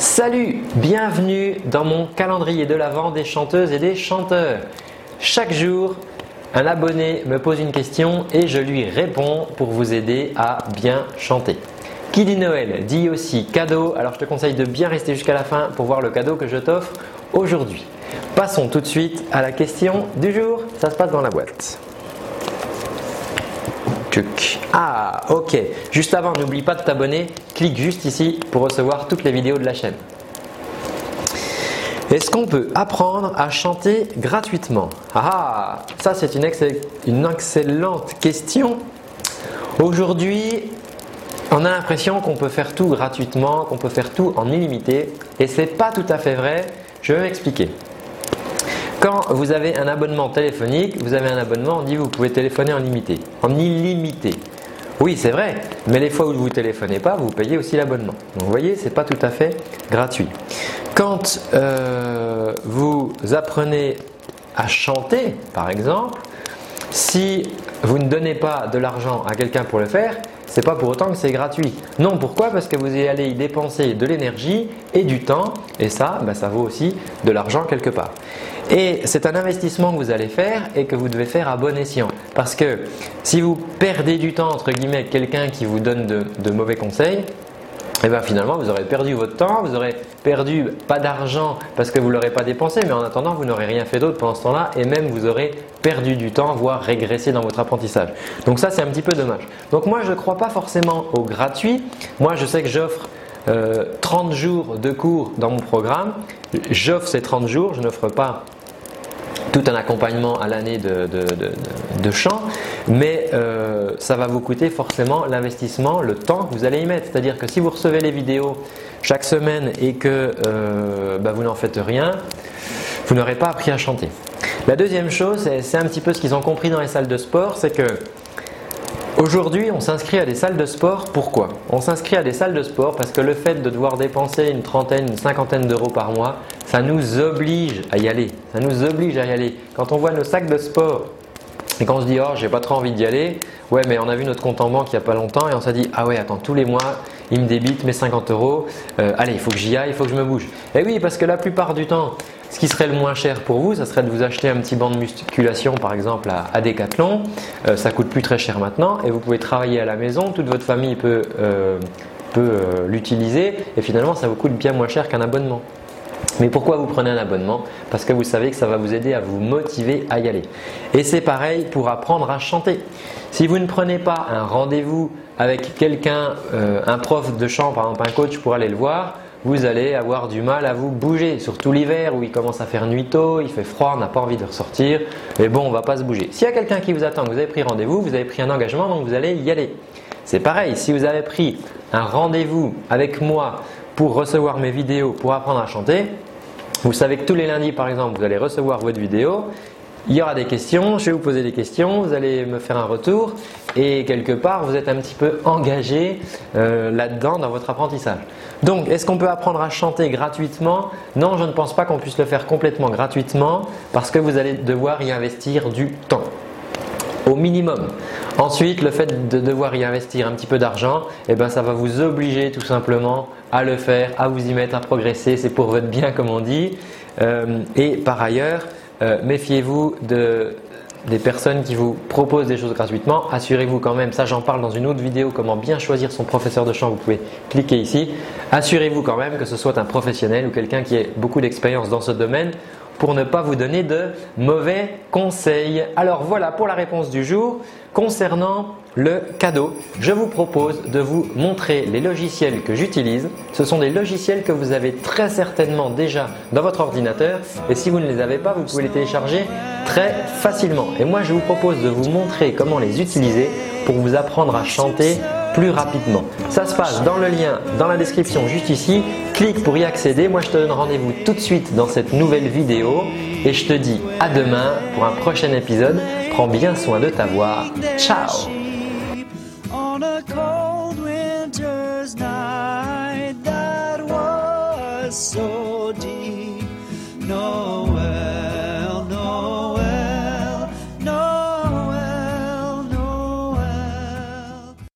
Salut, bienvenue dans mon calendrier de l'Avent des chanteuses et des chanteurs. Chaque jour, un abonné me pose une question et je lui réponds pour vous aider à bien chanter. Qui dit Noël dit aussi cadeau, alors je te conseille de bien rester jusqu'à la fin pour voir le cadeau que je t'offre aujourd'hui. Passons tout de suite à la question du jour, ça se passe dans la boîte. Ah, ok. Juste avant, n'oublie pas de t'abonner. Clique juste ici pour recevoir toutes les vidéos de la chaîne. Est-ce qu'on peut apprendre à chanter gratuitement? Ah, ça c'est une, une, excellente question. Aujourd'hui, on a l'impression qu'on peut faire tout gratuitement, qu'on peut faire tout en illimité, et c'est pas tout à fait vrai. Je vais m'expliquer. Quand vous avez un abonnement téléphonique, vous avez un abonnement, on dit vous pouvez téléphoner en limité, en illimité. Oui, c'est vrai, mais les fois où vous ne téléphonez pas, vous payez aussi l'abonnement. Donc vous voyez, ce n'est pas tout à fait gratuit. Quand euh, vous apprenez à chanter, par exemple, si vous ne donnez pas de l'argent à quelqu'un pour le faire, c'est pas pour autant que c'est gratuit. Non, pourquoi? Parce que vous allez y dépenser de l'énergie et du temps, et ça, ben, ça vaut aussi de l'argent quelque part. Et c'est un investissement que vous allez faire et que vous devez faire à bon escient. Parce que si vous perdez du temps, entre guillemets, quelqu'un qui vous donne de, mauvais conseils, et eh bien finalement vous aurez perdu votre temps, vous aurez perdu pas d'argent parce que vous ne l'aurez pas dépensé, mais en attendant vous n'aurez rien fait d'autre pendant ce temps-là et même vous aurez perdu du temps, voire régressé dans votre apprentissage. Donc ça c'est un petit peu dommage. Donc moi je ne crois pas forcément au gratuit. Moi je sais que j'offre 30 euh, jours de cours dans mon programme. J'offre ces 30 jours, je n'offre pas tout un accompagnement à l'année de, chant, mais euh, ça va vous coûter forcément l'investissement, le temps que vous allez y mettre. C'est-à-dire que si vous recevez les vidéos chaque semaine et que euh, bah, vous n'en faites rien, vous n'aurez pas appris à chanter. La deuxième chose, c'est un petit peu ce qu'ils ont compris dans les salles de sport, c'est que Aujourd'hui, on s'inscrit à des salles de sport. Pourquoi? On s'inscrit à des salles de sport parce que le fait de devoir dépenser une trentaine, une cinquantaine d'euros par mois, ça nous oblige à y aller. Ça nous oblige à y aller. Quand on voit nos sacs de sport et qu'on se dit oh j'ai pas trop envie d'y aller, ouais mais on a vu notre compte en banque il y a pas longtemps et on s'est dit ah ouais attends tous les mois il me débite mes 50 euros, euh, allez il faut que j'y aille, il faut que je me bouge. Et oui parce que la plupart du temps ce qui serait le moins cher pour vous, ça serait de vous acheter un petit banc de musculation par exemple à, Decathlon. Euh, ça coûte plus très cher maintenant et vous pouvez travailler à la maison. Toute votre famille peut, euh, peut l'utiliser et finalement ça vous coûte bien moins cher qu'un abonnement. Mais pourquoi vous prenez un abonnement? Parce que vous savez que ça va vous aider à vous motiver à y aller. Et c'est pareil pour apprendre à chanter. Si vous ne prenez pas un rendez-vous avec quelqu'un, un prof de chant, par exemple un coach pour aller le voir, vous allez avoir du mal à vous bouger, surtout l'hiver où il commence à faire nuit tôt, il fait froid, on n'a pas envie de ressortir, mais bon, on va pas se bouger. S'il y a quelqu'un qui vous attend, vous avez pris rendez-vous, vous avez pris un engagement, donc vous allez y aller. C'est pareil, si vous avez pris un rendez-vous avec moi pour recevoir mes vidéos, pour apprendre à chanter, vous savez que tous les lundis, par exemple, vous allez recevoir votre vidéo. Il y aura des questions, je vais vous poser des questions, vous allez me faire un retour. Et quelque part vous êtes un petit peu engagé euh, là-dedans dans votre apprentissage. Donc est-ce qu'on peut apprendre à chanter gratuitement? Non, je ne pense pas qu'on puisse le faire complètement gratuitement parce que vous allez devoir y investir du temps au minimum. Ensuite, le fait de devoir y investir un petit peu d'argent, eh ben, ça va vous obliger tout simplement à le faire, à vous y mettre, à progresser. C'est pour votre bien, comme on dit. Euh, et par ailleurs, euh, méfiez-vous des personnes qui vous proposent des choses gratuitement. Assurez-vous quand même, ça j'en parle dans une autre vidéo, comment bien choisir son professeur de chant, vous pouvez cliquer ici. Assurez-vous quand même que ce soit un professionnel ou quelqu'un qui ait beaucoup d'expérience dans ce domaine pour ne pas vous donner de mauvais conseils. Alors voilà pour la réponse du jour. Concernant le cadeau, je vous propose de vous montrer les logiciels que j'utilise. Ce sont des logiciels que vous avez très certainement déjà dans votre ordinateur et si vous ne les avez pas, vous pouvez les télécharger très facilement. Et moi, je vous propose de vous montrer comment les utiliser pour vous apprendre à chanter plus rapidement. Ça se passe dans le lien dans la description juste ici. Clique pour y accéder. Moi, je te donne rendez-vous tout de suite dans cette nouvelle vidéo et je te dis à demain pour un prochain épisode. Prends bien soin de ta voix. Ciao